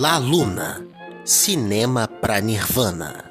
La Luna Cinema pra Nirvana.